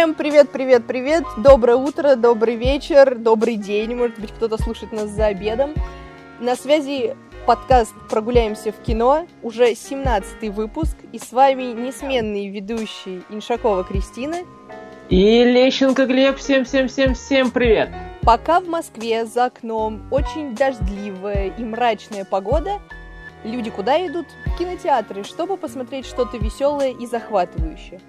Всем привет, привет, привет! Доброе утро, добрый вечер, добрый день. Может быть, кто-то слушает нас за обедом. На связи подкаст «Прогуляемся в кино», уже 17 выпуск, и с вами несменные ведущие Иншакова Кристина и Лещенко Глеб. Всем-всем-всем-всем привет! Пока в Москве за окном очень дождливая и мрачная погода, люди куда идут? В кинотеатры, чтобы посмотреть что-то веселое и захватывающее.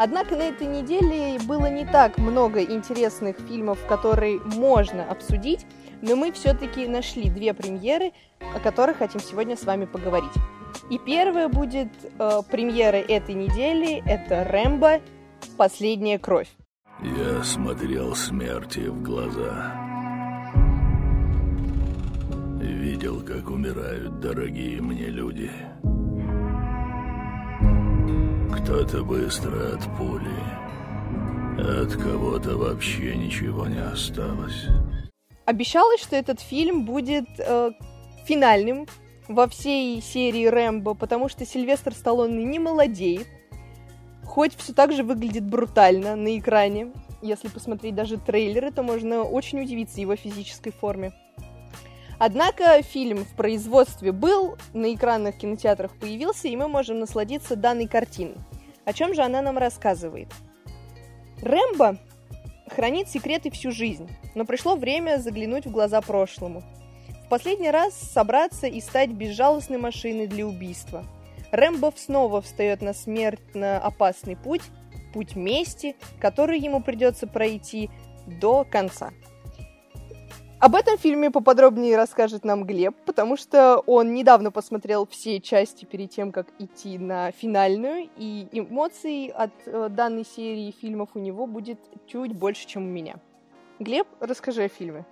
Однако на этой неделе было не так много интересных фильмов, которые можно обсудить, но мы все-таки нашли две премьеры, о которых хотим сегодня с вами поговорить. И первая будет э, премьера этой недели, это «Рэмбо. Последняя кровь». Я смотрел смерти в глаза. Видел, как умирают дорогие мне люди. Кто-то быстро от пули, от кого-то вообще ничего не осталось. Обещалось, что этот фильм будет э, финальным во всей серии Рэмбо, потому что Сильвестр Сталлоне не молодеет, хоть все так же выглядит брутально на экране. Если посмотреть даже трейлеры, то можно очень удивиться его физической форме. Однако фильм в производстве был, на экранных кинотеатрах появился, и мы можем насладиться данной картиной. О чем же она нам рассказывает? Рэмбо хранит секреты всю жизнь, но пришло время заглянуть в глаза прошлому. В последний раз собраться и стать безжалостной машиной для убийства. Рэмбо снова встает на смертно опасный путь, путь мести, который ему придется пройти до конца. Об этом фильме поподробнее расскажет нам Глеб, потому что он недавно посмотрел все части перед тем, как идти на финальную, и эмоций от э, данной серии фильмов у него будет чуть больше, чем у меня. Глеб, расскажи о фильме.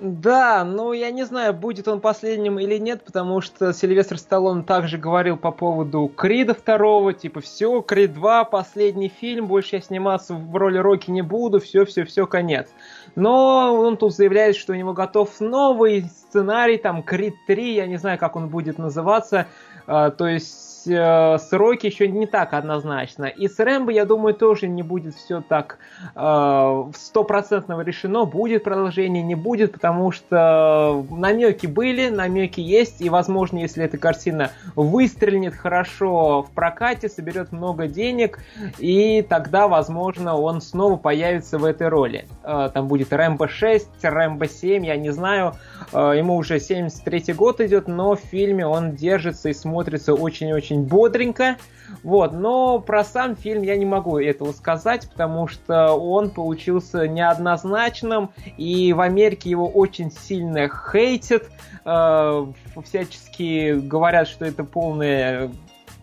Да, ну я не знаю, будет он последним или нет, потому что Сильвестр Сталлоне также говорил по поводу Крида второго, типа все, Крид 2, последний фильм, больше я сниматься в роли Рокки не буду, все, все, все, конец. Но он тут заявляет, что у него готов новый сценарий, там Крид 3, я не знаю, как он будет называться, а, то есть э, сроки еще не так однозначно. И с Рэмбо, я думаю, тоже не будет все так э, стопроцентно э, решено, будет продолжение, не будет, потому что намеки были, намеки есть, и, возможно, если эта картина выстрелит хорошо в прокате, соберет много денег, и тогда, возможно, он снова появится в этой роли. Э, там будет Рэмбо 6, Рэмбо 7, я не знаю, э, ему уже 73 год идет, но в фильме он держится и смотрится очень-очень очень бодренько. Вот, но про сам фильм я не могу этого сказать, потому что он получился неоднозначным, и в Америке его очень сильно хейтят, э, всячески говорят, что это полная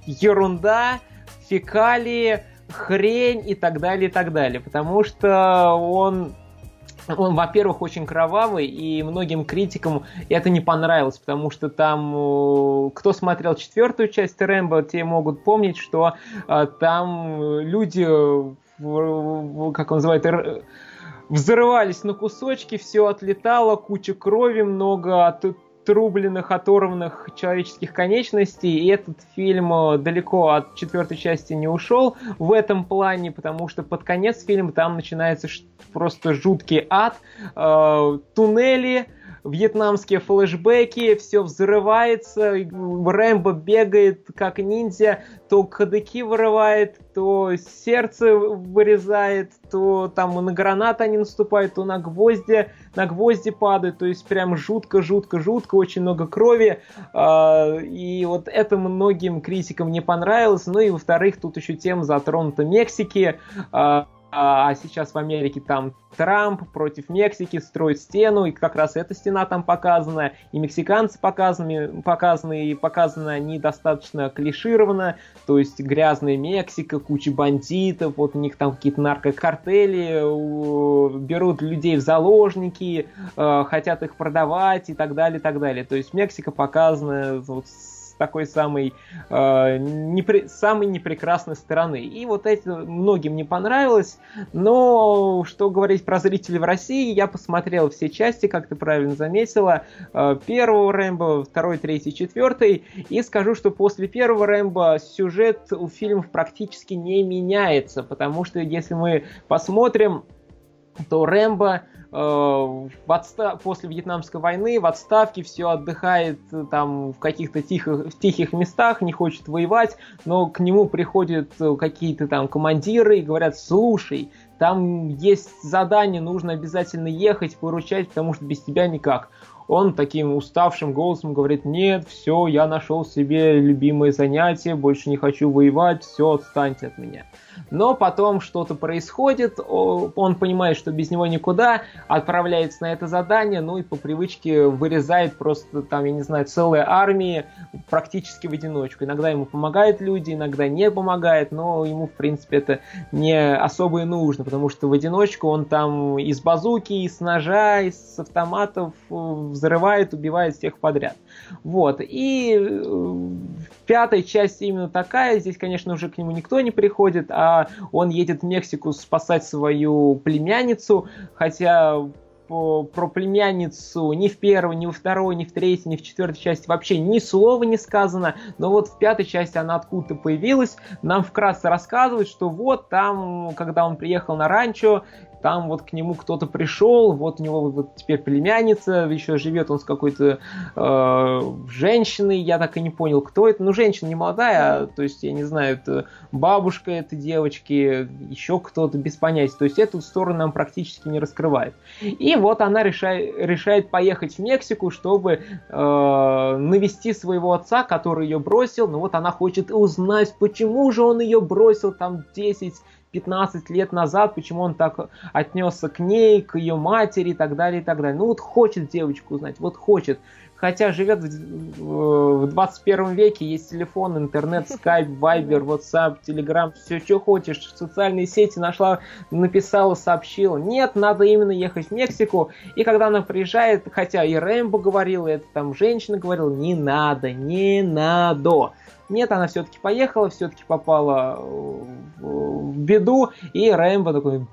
ерунда, фекалии, хрень и так далее, и так далее, потому что он он, во-первых, очень кровавый, и многим критикам это не понравилось, потому что там, э, кто смотрел четвертую часть Рэмбо, те могут помнить, что э, там люди, как он называет, взрывались на кусочки, все отлетало, куча крови, много отрубленных, оторванных человеческих конечностей, и этот фильм э, далеко от четвертой части не ушел в этом плане, потому что под конец фильма там начинается просто жуткий ад, э, туннели, вьетнамские флешбеки, все взрывается, Рэмбо бегает как ниндзя, то кадыки вырывает, то сердце вырезает, то там на гранат они наступают, то на гвозди, на гвозди падают, то есть прям жутко, жутко, жутко, очень много крови, а, и вот это многим критикам не понравилось, ну и во-вторых, тут еще тема затронута Мексики, а, а, сейчас в Америке там Трамп против Мексики строит стену, и как раз эта стена там показана, и мексиканцы показаны, показаны и показаны они достаточно клишированно, то есть грязная Мексика, куча бандитов, вот у них там какие-то наркокартели, берут людей в заложники, э, хотят их продавать и так далее, и так далее. То есть Мексика показана вот, с такой самой, э, непри... самой непрекрасной стороны. И вот это многим не понравилось, но что говорить про зрителей в России, я посмотрел все части, как ты правильно заметила, э, первого Рэмбо, второй, третий, четвертый, и скажу, что после первого Рэмбо сюжет у фильмов практически не меняется, потому что если мы посмотрим, то Рэмбо э, в отста... после Вьетнамской войны в отставке все отдыхает э, там в каких-то тихих, в тихих местах, не хочет воевать, но к нему приходят э, какие-то там командиры и говорят, слушай, там есть задание, нужно обязательно ехать, поручать, потому что без тебя никак он таким уставшим голосом говорит, нет, все, я нашел себе любимое занятие, больше не хочу воевать, все, отстаньте от меня. Но потом что-то происходит, он понимает, что без него никуда, отправляется на это задание, ну и по привычке вырезает просто там, я не знаю, целые армии практически в одиночку. Иногда ему помогают люди, иногда не помогает, но ему, в принципе, это не особо и нужно, потому что в одиночку он там из базуки, из ножа, из автоматов э, взрывает, убивает всех подряд. Вот. И э, пятая часть именно такая. Здесь, конечно, уже к нему никто не приходит, а он едет в Мексику спасать свою племянницу, хотя про племянницу ни в первой, ни во второй, ни в третьей, ни в четвертой части вообще ни слова не сказано, но вот в пятой части она откуда-то появилась, нам вкратце рассказывают, что вот там, когда он приехал на ранчо, там вот к нему кто-то пришел, вот у него вот теперь племянница, еще живет он с какой-то э, женщиной, я так и не понял, кто это, ну женщина не молодая, а, то есть я не знаю, это бабушка этой девочки, еще кто-то без понятия, то есть эту сторону нам практически не раскрывает. И вот она решает, решает поехать в Мексику, чтобы э, навести своего отца, который ее бросил, но вот она хочет узнать, почему же он ее бросил там 10 15 лет назад, почему он так отнесся к ней, к ее матери и так далее, и так далее. Ну вот хочет девочку узнать, вот хочет. Хотя живет в, в 21 веке, есть телефон, интернет, скайп, вайбер, ватсап, телеграм, все, что хочешь. В социальные сети нашла, написала, сообщила. Нет, надо именно ехать в Мексику. И когда она приезжает, хотя и Рэмбо говорил, и это там женщина говорила, не надо, не надо. Нет, она все-таки поехала, все-таки попала в беду, и Рэмбо такой,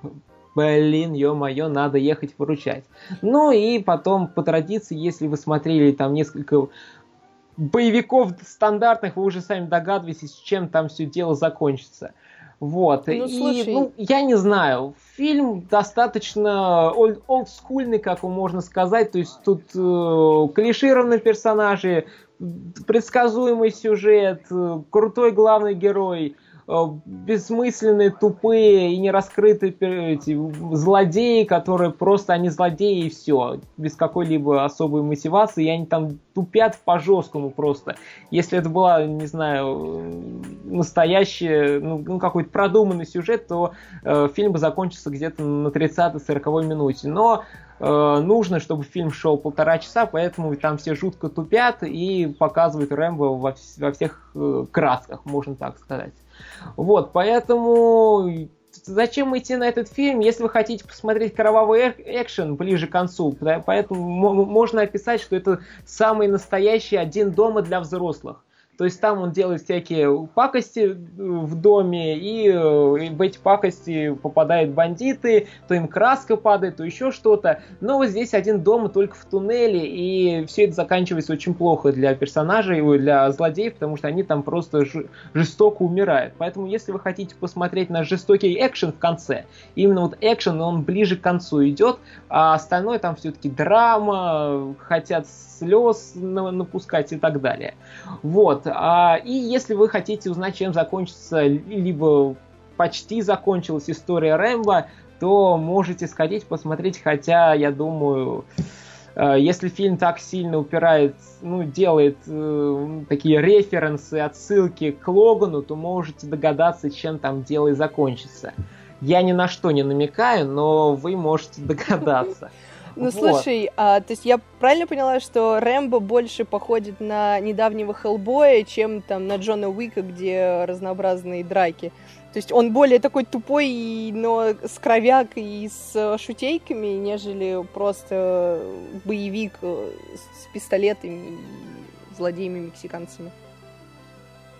блин, ё-моё, надо ехать выручать. Ну и потом, по традиции, если вы смотрели там несколько боевиков стандартных, вы уже сами догадываетесь, чем там все дело закончится. Вот. Ну, и, ну, я не знаю, фильм достаточно олдскульный, как можно сказать, то есть тут э, клишированные персонажи, предсказуемый сюжет, э, крутой главный герой, бессмысленные, тупые и не раскрытые эти злодеи, которые просто они злодеи и все, без какой-либо особой мотивации, и они там тупят по-жесткому просто. Если это была, не знаю, настоящий, ну, ну какой-то продуманный сюжет, то э, фильм бы закончился где-то на 30-40 минуте. Но Э, нужно, чтобы фильм шел полтора часа, поэтому там все жутко тупят и показывают Рэмбо во, во всех э, красках, можно так сказать. Вот, поэтому зачем идти на этот фильм, если вы хотите посмотреть кровавый экшен ближе к концу? Поэтому можно описать, что это самый настоящий один дома для взрослых. То есть там он делает всякие пакости э, в доме, и э, в эти пакости попадают бандиты, то им краска падает, то еще что-то. Но вот здесь один дом только в туннеле, и все это заканчивается очень плохо для персонажей, для злодеев, потому что они там просто жестоко умирают. Поэтому если вы хотите посмотреть на жестокий экшен в конце, именно вот экшен, он ближе к концу идет, а остальное там все-таки драма, хотят слез напускать и так далее. Вот. А, и если вы хотите узнать, чем закончится, либо почти закончилась история Рэмбо, то можете сходить посмотреть, хотя, я думаю, э, если фильм так сильно упирает, ну, делает э, такие референсы, отсылки к Логану, то можете догадаться, чем там дело и закончится. Я ни на что не намекаю, но вы можете догадаться. Ну, вот. слушай, а, то есть я правильно поняла, что Рэмбо больше походит на недавнего Хеллбоя, чем там на Джона Уика, где разнообразные драки. То есть он более такой тупой, но с кровяк и с шутейками, нежели просто боевик с пистолетами и злодеями-мексиканцами.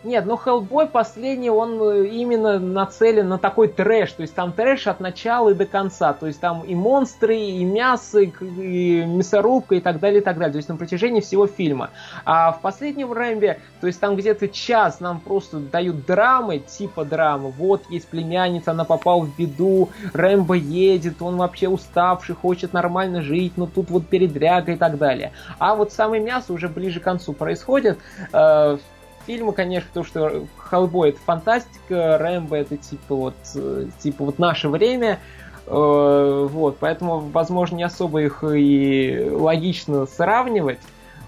Нет, ну Hellboy последний, он э, именно нацелен на такой трэш. То есть там трэш от начала и до конца. То есть там и монстры, и мясо, и мясорубка, и так далее, и так далее. То есть на протяжении всего фильма. А в последнем Рэмбе, то есть там где-то час нам просто дают драмы, типа драмы. Вот есть племянница, она попала в беду, Рэмбо едет, он вообще уставший, хочет нормально жить, но тут вот передряга и так далее. А вот самое мясо уже ближе к концу происходит. Э, фильмы, конечно, потому что Хеллбой это фантастика, Рэмбо это типа вот, э, типа вот наше время, э, вот, поэтому, возможно, не особо их и логично сравнивать,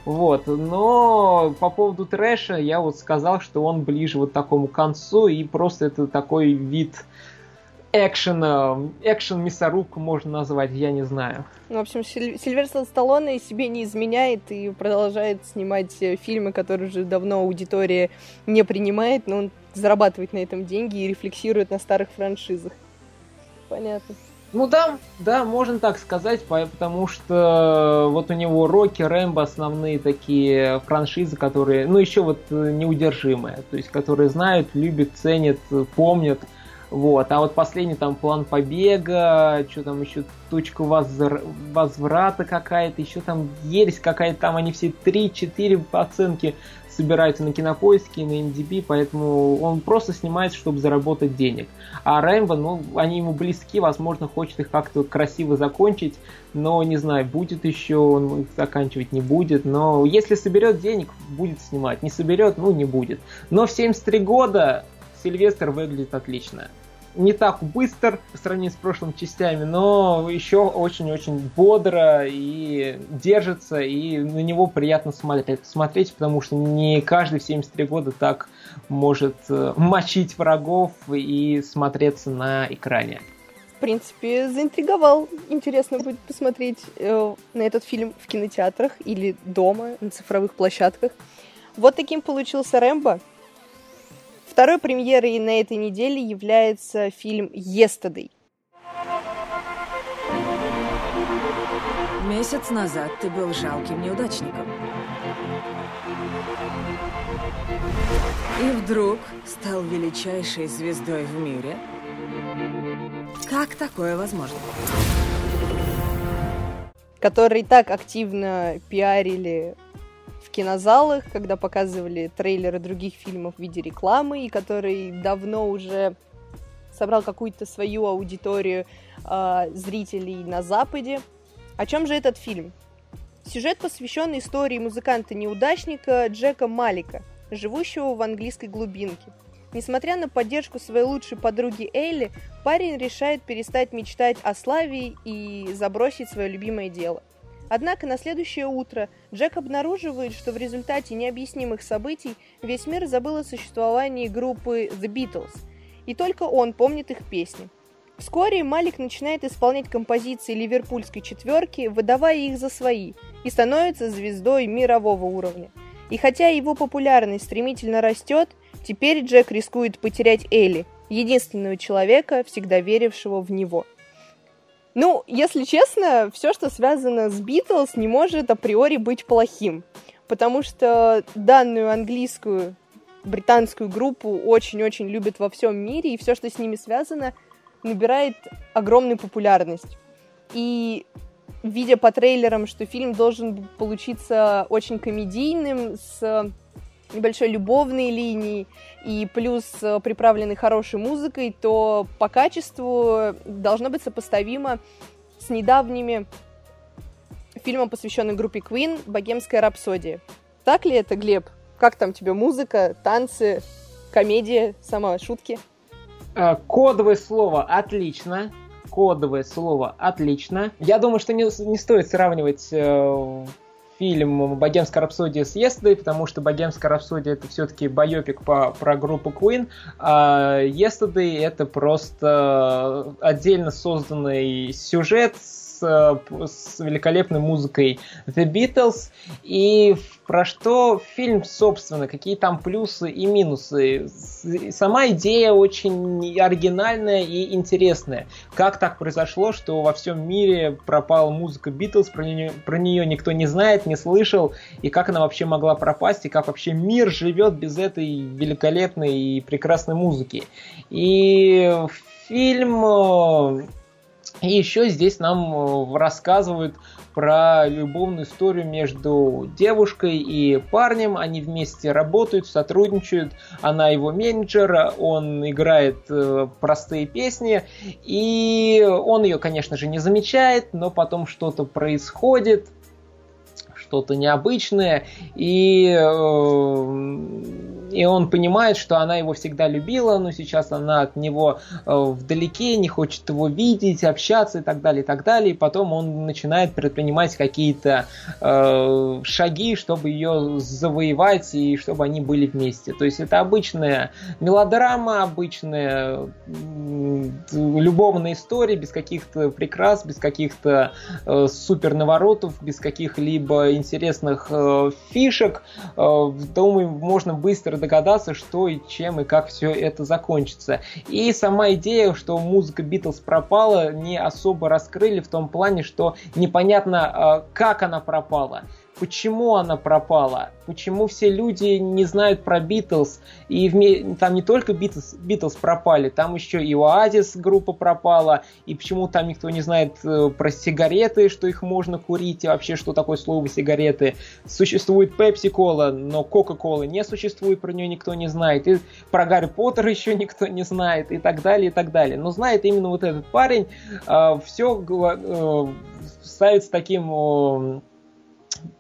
вот, но по поводу трэша я вот сказал, что он ближе вот к такому концу, и просто это такой вид экшена, экшен мясорубку можно назвать, я не знаю. Ну, в общем, Сильверстон Сталлоне себе не изменяет и продолжает снимать э, фильмы, которые уже давно аудитория не принимает, но он зарабатывает на этом деньги и рефлексирует на старых франшизах. Понятно. Ну да, да, можно так сказать, потому что вот у него Рокки, Рэмбо основные такие франшизы, которые, ну еще вот э, неудержимые, то есть которые знают, любят, ценят, помнят. Вот. А вот последний там план побега, что там еще точка возвр... возврата какая-то, еще там ересь какая-то, там они все 3-4 оценки собираются на кинопоиске, на MDB, поэтому он просто снимается, чтобы заработать денег. А Рэмбо, ну, они ему близки, возможно, хочет их как-то красиво закончить, но не знаю, будет еще, он их заканчивать не будет, но если соберет денег, будет снимать, не соберет, ну, не будет. Но в 73 года Сильвестр выглядит отлично. Не так быстр по сравнению с прошлыми частями, но еще очень-очень бодро и держится, и на него приятно смотреть, смотреть, потому что не каждый в 73 года так может э, мочить врагов и смотреться на экране. В принципе, заинтриговал. Интересно будет посмотреть э, на этот фильм в кинотеатрах или дома, на цифровых площадках. Вот таким получился Рэмбо. Второй премьерой на этой неделе является фильм «Yesterday». Месяц назад ты был жалким неудачником. И вдруг стал величайшей звездой в мире. Как такое возможно? Который так активно пиарили в кинозалах, когда показывали трейлеры других фильмов в виде рекламы, и который давно уже собрал какую-то свою аудиторию э, зрителей на Западе. О чем же этот фильм? Сюжет посвящен истории музыканта-неудачника Джека Малика, живущего в английской глубинке. Несмотря на поддержку своей лучшей подруги Элли, парень решает перестать мечтать о славе и забросить свое любимое дело. Однако на следующее утро Джек обнаруживает, что в результате необъяснимых событий весь мир забыл о существовании группы The Beatles, и только он помнит их песни. Вскоре Малик начинает исполнять композиции ливерпульской четверки, выдавая их за свои, и становится звездой мирового уровня. И хотя его популярность стремительно растет, теперь Джек рискует потерять Элли, единственного человека, всегда верившего в него – ну, если честно, все, что связано с Битлз, не может априори быть плохим. Потому что данную английскую, британскую группу очень-очень любят во всем мире, и все, что с ними связано, набирает огромную популярность. И видя по трейлерам, что фильм должен получиться очень комедийным, с небольшой любовной линией и плюс э, приправленной хорошей музыкой, то по качеству должно быть сопоставимо с недавними фильмом, посвященным группе Queen «Богемская рапсодия». Так ли это, Глеб? Как там тебе музыка, танцы, комедия, сама шутки? Э, кодовое слово «отлично». Кодовое слово «отлично». Я думаю, что не, не стоит сравнивать э, фильм «Богемская рапсодия» с Yesterday, потому что «Богемская рапсодия» это все-таки байопик по, про группу Queen, а Yesterday это просто отдельно созданный сюжет с с, с великолепной музыкой The Beatles. И про что фильм, собственно, какие там плюсы и минусы. Сама идея очень оригинальная и интересная. Как так произошло, что во всем мире пропала музыка Beatles, про про нее никто не знает, не слышал, и как она вообще могла пропасть, и как вообще мир живет без этой великолепной и прекрасной музыки. И фильм э, и еще здесь нам э, рассказывают про любовную историю между девушкой и парнем. Они вместе работают, сотрудничают. Она его менеджер, он играет э, простые песни. И он ее, конечно же, не замечает, но потом что-то происходит что-то необычное, и, э, и он понимает, что она его всегда любила, но сейчас она от него э, вдалеке, не хочет его видеть, общаться и так далее, и так далее, и потом он начинает предпринимать какие-то э, шаги, чтобы ее завоевать и чтобы они были вместе. То есть это обычная мелодрама, обычная любовная история без каких-то прикрас, без каких-то э, супер наворотов, без каких-либо интересных э, фишек. Э, думаю, можно быстро догадаться, что и чем и как все это закончится. И сама идея, что музыка Битлз пропала, не особо раскрыли в том плане, что непонятно, э, как она пропала почему она пропала, почему все люди не знают про Битлз, и в, там не только Битлз, Битлз пропали, там еще и Оазис группа пропала, и почему там никто не знает э, про сигареты, что их можно курить, и вообще, что такое слово сигареты. Существует Пепси-кола, но Кока-кола не существует, про нее никто не знает, и про Гарри Поттера еще никто не знает, и так далее, и так далее. Но знает именно вот этот парень, э, все э, ставит с таким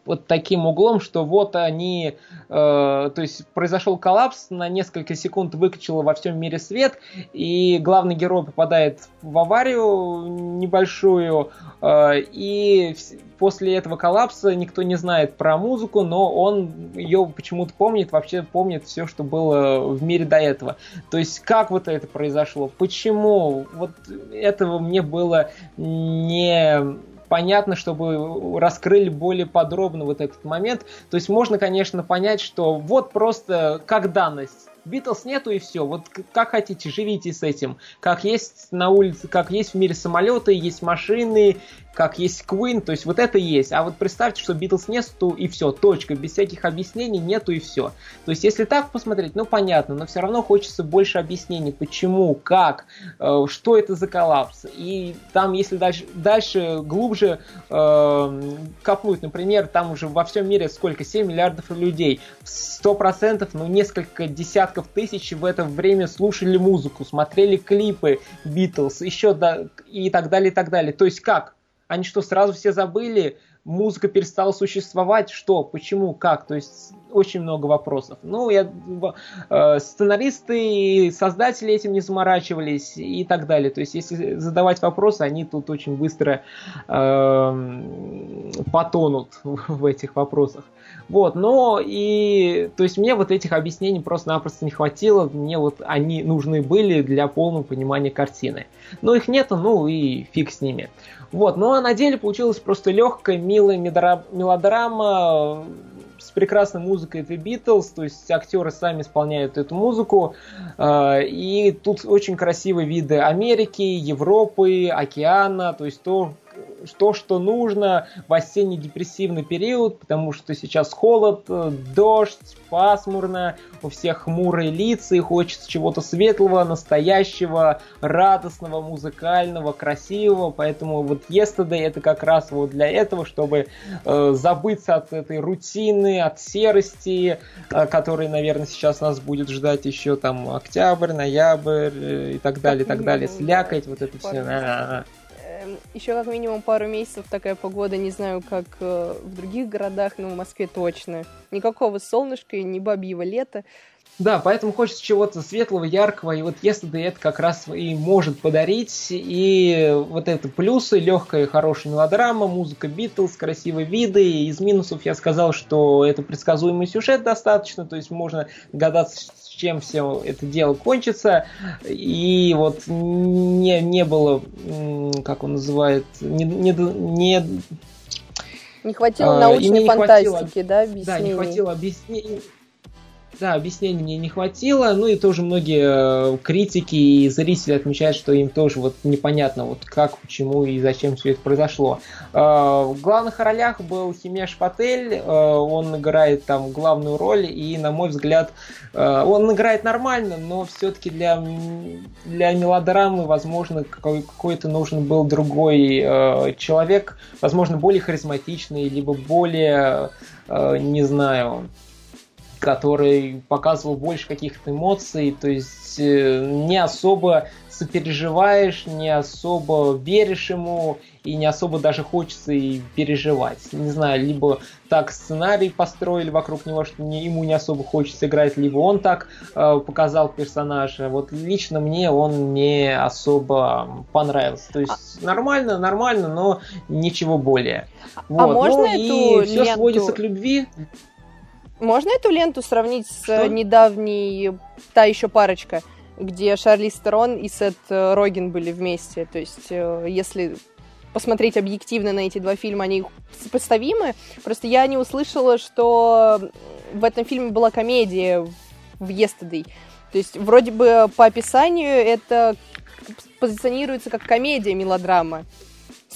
вот таким углом, что вот они, э, то есть произошел коллапс, на несколько секунд выкачало во всем мире свет, и главный герой попадает в аварию небольшую, э, и после этого коллапса никто не знает про музыку, но он ее почему-то помнит, вообще помнит все, что было в мире до этого. То есть как вот это произошло, почему, вот этого мне было не понятно, чтобы раскрыли более подробно вот этот момент. То есть можно, конечно, понять, что вот просто как данность Битлз нету и все. Вот как хотите, живите с этим. Как есть на улице, как есть в мире самолеты, есть машины, как есть Queen, то есть вот это есть. А вот представьте, что Битлз нету и все, точка, без всяких объяснений нету и все. То есть если так посмотреть, ну понятно, но все равно хочется больше объяснений, почему, как, э, что это за коллапс. И там, если дальше, дальше глубже э, копнуть, например, там уже во всем мире сколько, 7 миллиардов людей, 100%, ну несколько десятков тысяч в это время слушали музыку, смотрели клипы Битлз, еще да, и так далее, и так далее. То есть как? Они что, сразу все забыли? Музыка перестала существовать? Что? Почему? Как? То есть очень много вопросов. Ну, я, э, сценаристы и создатели этим не заморачивались и так далее. То есть, если задавать вопросы, они тут очень быстро э, потонут в этих вопросах. Вот, но и, то есть мне вот этих объяснений просто-напросто не хватило, мне вот они нужны были для полного понимания картины. Но их нету, ну и фиг с ними. Вот, ну а на деле получилась просто легкая, милая мелодрама с прекрасной музыкой The Beatles, то есть актеры сами исполняют эту музыку, э, и тут очень красивые виды Америки, Европы, океана, то есть то, то, что нужно в осенне-депрессивный период, потому что сейчас холод, э, дождь, пасмурно, у всех хмурые лица, и хочется чего-то светлого, настоящего, радостного, музыкального, красивого, поэтому вот Yesterday это как раз вот для этого, чтобы э, забыться от этой рутины, от серости, э, которой, наверное, сейчас нас будет ждать еще там октябрь, ноябрь э, и так далее, и так далее, слякать, вот это все. Еще как минимум пару месяцев такая погода, не знаю, как э, в других городах, но в Москве точно. Никакого солнышка и не бабьего лета. Да, поэтому хочется чего-то светлого, яркого, и вот если это как раз и может подарить, и вот это плюсы, легкая хорошая мелодрама, музыка Битлз, красивые виды, из минусов я сказал, что это предсказуемый сюжет достаточно, то есть можно догадаться, чем все это дело кончится. И вот не, не было, как он называет, не, не, не не хватило а, научной фантастики, хватило, да, объяснений? Да, не хватило объяснений да, объяснений мне не хватило, ну и тоже многие э, критики и зрители отмечают, что им тоже вот непонятно, вот как, почему и зачем все это произошло. Э, в главных ролях был Химеш Патель, э, он играет там главную роль, и, на мой взгляд, он играет нормально, но все-таки для, для мелодрамы, возможно, какой-то нужен был другой человек, возможно, более харизматичный, либо более, не знаю, который показывал больше каких-то эмоций, то есть э, не особо сопереживаешь, не особо веришь ему и не особо даже хочется и переживать. Не знаю, либо так сценарий построили вокруг него, что не, ему не особо хочется играть, либо он так э, показал персонажа. Вот лично мне он не особо понравился. То есть а... нормально, нормально, но ничего более. А вот. А можно ну, эту и все ленту... сводится к любви. Можно эту ленту сравнить Что? с недавней «Та еще парочка», где Шарли Стерон и Сет э, Роген были вместе? То есть, э, если посмотреть объективно на эти два фильма, они сопоставимы. Просто я не услышала, что в этом фильме была комедия в Yesterday. То есть, вроде бы по описанию это позиционируется как комедия, мелодрама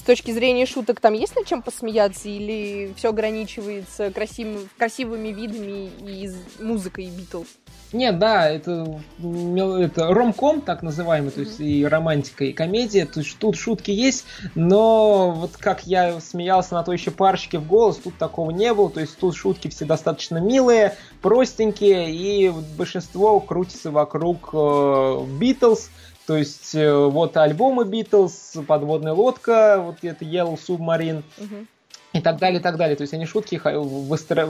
с точки зрения шуток там есть над чем посмеяться или все ограничивается красивыми, красивыми видами и музыкой Битлз? Нет, да, это, это ромком, так называемый, то есть и романтика, и комедия. То есть тут шутки есть, но вот как я смеялся на той еще парочке в голос, тут такого не было. То есть тут шутки все достаточно милые, простенькие, и большинство крутится вокруг Битлз. Э, то есть э, вот альбомы Битлз, подводная лодка, вот это Yellow Submarine. Uh-huh и так далее, и так далее. То есть они шутки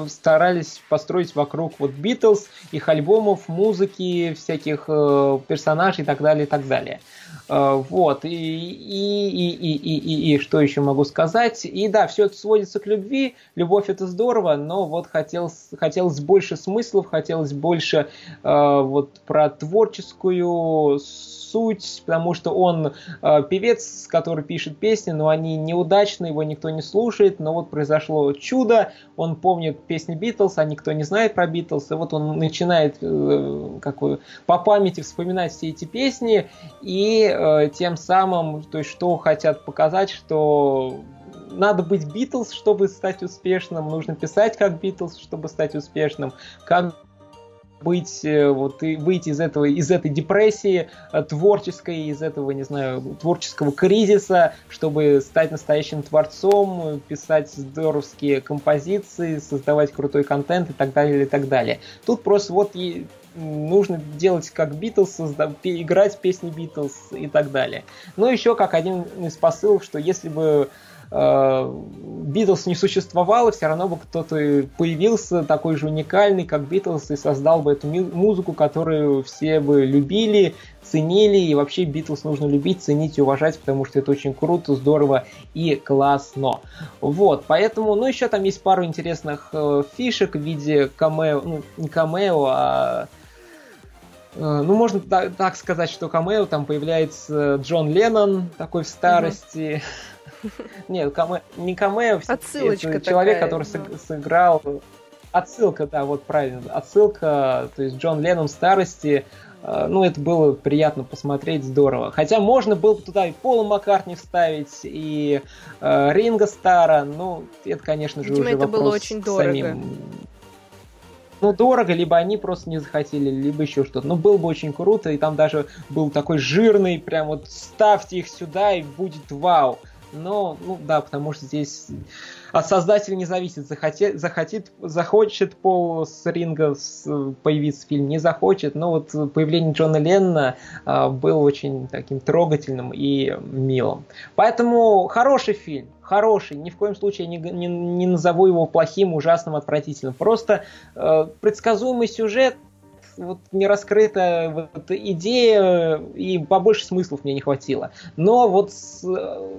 старались построить вокруг вот Битлз, их альбомов, музыки, всяких э, персонажей и так далее, и так далее. Э, вот, и, и, и, и, и, и, и что еще могу сказать? И да, все это сводится к любви, любовь это здорово, но вот хотелось, хотелось больше смыслов, хотелось больше э, вот про творческую суть, потому что он э, певец, который пишет песни, но они неудачные, его никто не слушает, но вот произошло чудо, он помнит песни Битлз, а никто не знает про Битлз, и вот он начинает э, какую, по памяти вспоминать все эти песни, и э, тем самым, то есть что хотят показать, что надо быть Битлз, чтобы стать успешным, нужно писать как Битлз, чтобы стать успешным, как быть, э, вот и выйти из этого, из этой депрессии э, творческой, из этого, не знаю, творческого кризиса, чтобы стать настоящим творцом, писать здоровские композиции, создавать крутой контент и так далее, и так далее. Тут просто вот и нужно делать как Битлз, играть песни Битлз и так далее. Но еще как один из посылов, что если бы Битлз не существовало, все равно бы кто-то появился такой же уникальный, как Битлз, и создал бы эту музыку, которую все бы любили, ценили, и вообще Битлз нужно любить, ценить и уважать, потому что это очень круто, здорово и классно. Вот, поэтому, ну, еще там есть пару интересных э, фишек в виде камео, ну, не камео, а э, ну, можно так, так сказать, что камео там появляется Джон Леннон, такой в старости. Нет, камэ... не камео, Отсылочка это человек, который да. сыграл... Отсылка, да, вот правильно. Отсылка, то есть Джон Леннон в старости, э, ну, это было приятно посмотреть, здорово. Хотя можно было бы туда и Пола Маккартни вставить, и э, Ринга Стара, ну, это, конечно же, Видимо, уже это вопрос было очень дорого. самим ну, дорого, либо они просто не захотели, либо еще что-то. Ну, было бы очень круто, и там даже был такой жирный, прям вот ставьте их сюда, и будет вау. Но, ну да, потому что здесь от создателя не зависит, захотит, захотит, захочет Пол с ринга появиться в фильме, не захочет. Но вот появление Джона Леннона а, было очень таким трогательным и милым. Поэтому хороший фильм, хороший, ни в коем случае не, не, не назову его плохим, ужасным, отвратительным. Просто э, предсказуемый сюжет, вот не раскрыта вот идея, и побольше смыслов мне не хватило. Но вот с,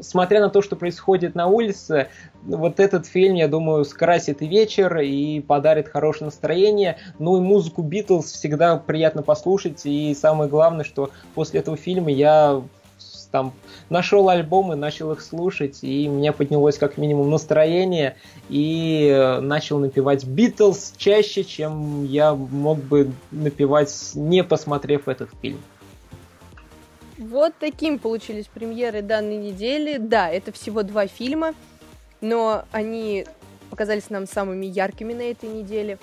смотря на то, что происходит на улице, вот этот фильм, я думаю, скрасит и вечер, и подарит хорошее настроение. Ну и музыку Битлз всегда приятно послушать, и самое главное, что после этого фильма я там нашел альбомы, начал их слушать, и меня поднялось как минимум настроение, и э, начал напевать Битлз чаще, чем я мог бы напевать, не посмотрев этот фильм. Вот таким получились премьеры данной недели. Да, это всего два фильма, но они показались нам самыми яркими на этой неделе.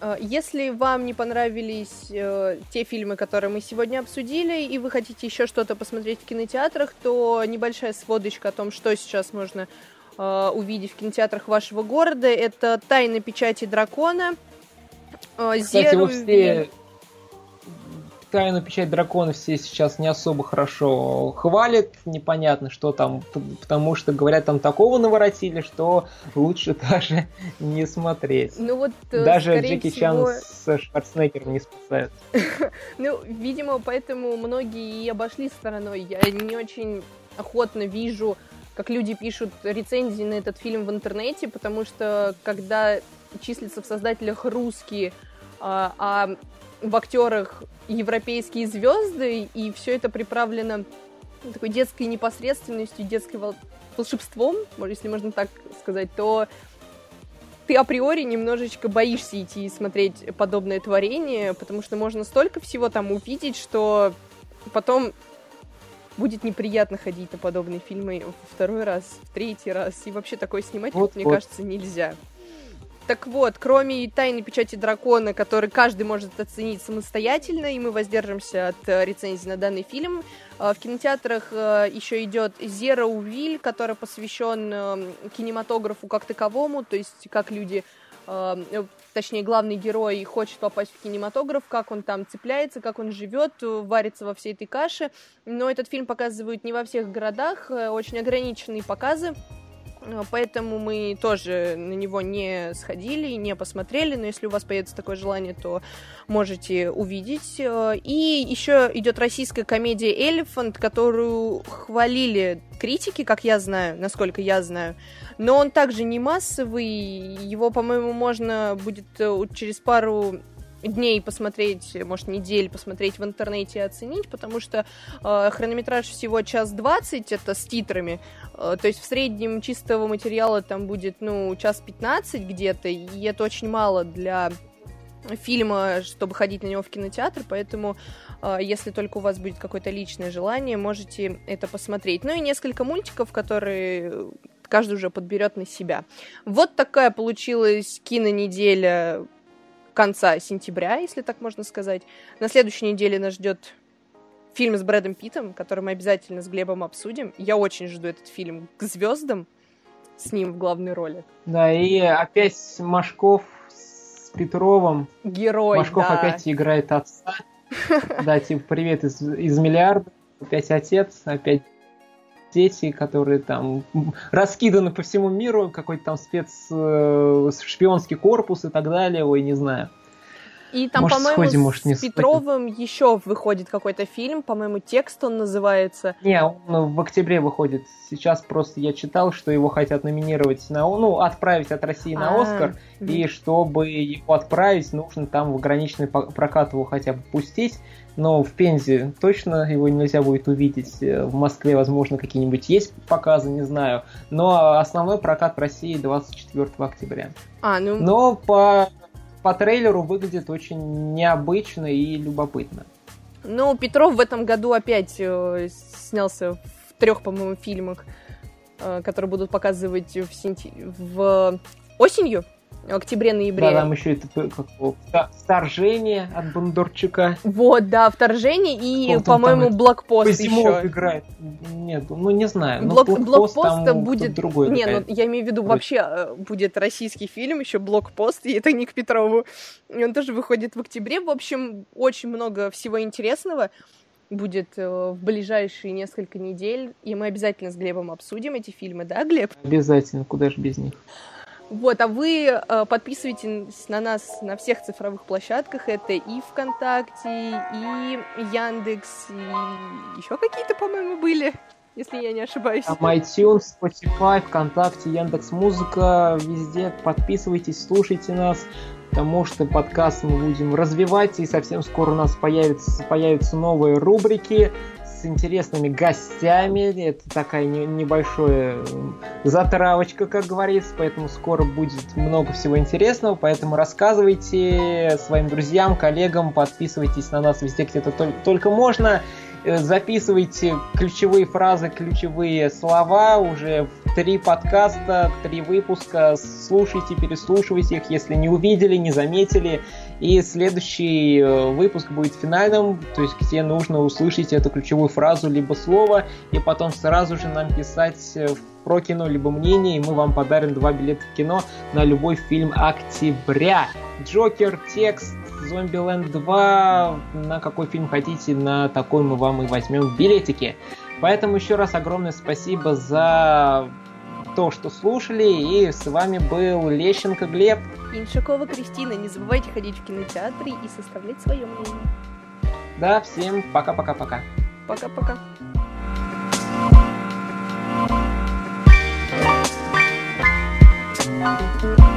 Э, если вам не понравились э, те фильмы, которые мы сегодня обсудили, и вы хотите еще что-то посмотреть в кинотеатрах, то небольшая сводочка о том, что сейчас можно э, увидеть в кинотеатрах вашего города, это «Тайна печати дракона», Кстати, Зеру... вы все тайну печать дракона все сейчас не особо хорошо хвалят, непонятно, что там, потому что говорят, там такого наворотили, что лучше даже не смотреть. Ну вот, э, даже Джеки всего... Чан с Шварценеггером не спасают. Ну, видимо, поэтому многие и обошли стороной. Я не очень охотно вижу, как люди пишут рецензии на этот фильм в интернете, потому что когда числятся в создателях русские, а, а в актерах европейские звезды, и все это приправлено такой детской непосредственностью, детской волшебством, если можно так сказать, то ты априори немножечко боишься идти и смотреть подобное творение, потому что можно столько всего там увидеть, что потом будет неприятно ходить на подобные фильмы второй раз, в третий раз. И вообще такое снимать, вот, мне вот. кажется, нельзя. Так вот, кроме «Тайной печати дракона», который каждый может оценить самостоятельно, и мы воздержимся от э, рецензии на данный фильм, э, в кинотеатрах э, еще идет «Зера Увиль», который посвящен кинематографу как таковому, то есть как люди точнее, главный герой хочет попасть в кинематограф, как он там цепляется, как он живет, варится во всей этой каше. Но этот фильм показывают не во всех городах, очень ограниченные показы. Э, поэтому мы тоже на него не сходили, не посмотрели, но если у вас появится такое желание, то можете увидеть. Э, и еще идет российская комедия «Элефант», которую хвалили критики, как я знаю, насколько я знаю, но он также не массовый, его, по-моему, можно будет э, через пару дней посмотреть, может, недель посмотреть в интернете и оценить, потому что э, хронометраж всего час двадцать, это с титрами, э, то есть в среднем чистого материала там будет, ну, час пятнадцать где-то, и это очень мало для фильма, чтобы ходить на него в кинотеатр, поэтому э, если только у вас будет какое-то личное желание, можете это посмотреть. Ну и несколько мультиков, которые каждый уже подберет на себя. Вот такая получилась кинонеделя конца сентября, если так можно сказать. На следующей неделе нас ждет фильм с Брэдом Питтом, который мы обязательно с Глебом обсудим. Я очень жду этот фильм к звездам с ним в главной роли. Да, и опять Машков с Петровым. Герой, Машков да. опять играет отца. Да, типа, привет из, из миллиарда. Опять отец, опять дети, которые там раскиданы по всему миру, какой-то там спец э, шпионский корпус и так далее, ой, не знаю. И там, может, по-моему, сходим, может, не с Петровым сходим. еще выходит какой-то фильм, по-моему, текст он называется. Не, он в октябре выходит. Сейчас просто я читал, что его хотят номинировать на, ну, отправить от России на а, Оскар, и чтобы его отправить, нужно там в ограниченный прокат его хотя бы пустить. Но в Пензе точно его нельзя будет увидеть. В Москве, возможно, какие-нибудь есть показы, не знаю. Но основной прокат в России 24 октября. А, ну... Но по по трейлеру выглядит очень необычно и любопытно. Ну, Петров в этом году опять э, снялся в трех, по-моему, фильмах, э, которые будут показывать в, сентя... в осенью октябре-ноябре. Да, там еще это как, вторжение от Бондарчука. Вот, да, вторжение и, по-моему, блокпост еще. играет. Нет, ну не знаю. Блок, блокпост, блокпост там будет другой. Не, ну я имею в виду вообще э, будет российский фильм еще блокпост, и это не к Петрову. И он тоже выходит в октябре. В общем, очень много всего интересного будет э, в ближайшие несколько недель, и мы обязательно с Глебом обсудим эти фильмы, да, Глеб? Обязательно, куда же без них. Вот, а вы э, подписывайтесь на нас на всех цифровых площадках. Это и ВКонтакте, и Яндекс, и еще какие-то, по-моему, были, если я не ошибаюсь. Там iTunes, Spotify, ВКонтакте, Яндекс Музыка, везде подписывайтесь, слушайте нас, потому что подкаст мы будем развивать, и совсем скоро у нас появятся, появятся новые рубрики, интересными гостями. Это такая не, небольшая затравочка, как говорится, поэтому скоро будет много всего интересного, поэтому рассказывайте своим друзьям, коллегам, подписывайтесь на нас везде, где это только, только можно. Э, записывайте ключевые фразы, ключевые слова уже в три подкаста, три выпуска, слушайте, переслушивайте их, если не увидели, не заметили, и следующий э, выпуск будет финальным, то есть где нужно услышать эту ключевую фразу либо слово, и потом сразу же нам писать э, про кино либо мнение, и мы вам подарим два билета в кино на любой фильм октября. Джокер, текст, Зомбиленд 2, на какой фильм хотите, на такой мы вам и возьмем билетики. Поэтому еще раз огромное спасибо за то, что слушали. И с вами был Лещенко Глеб. Иншакова Кристина. Не забывайте ходить в кинотеатры и составлять свое мнение. Да, всем пока-пока-пока. Пока-пока. thank you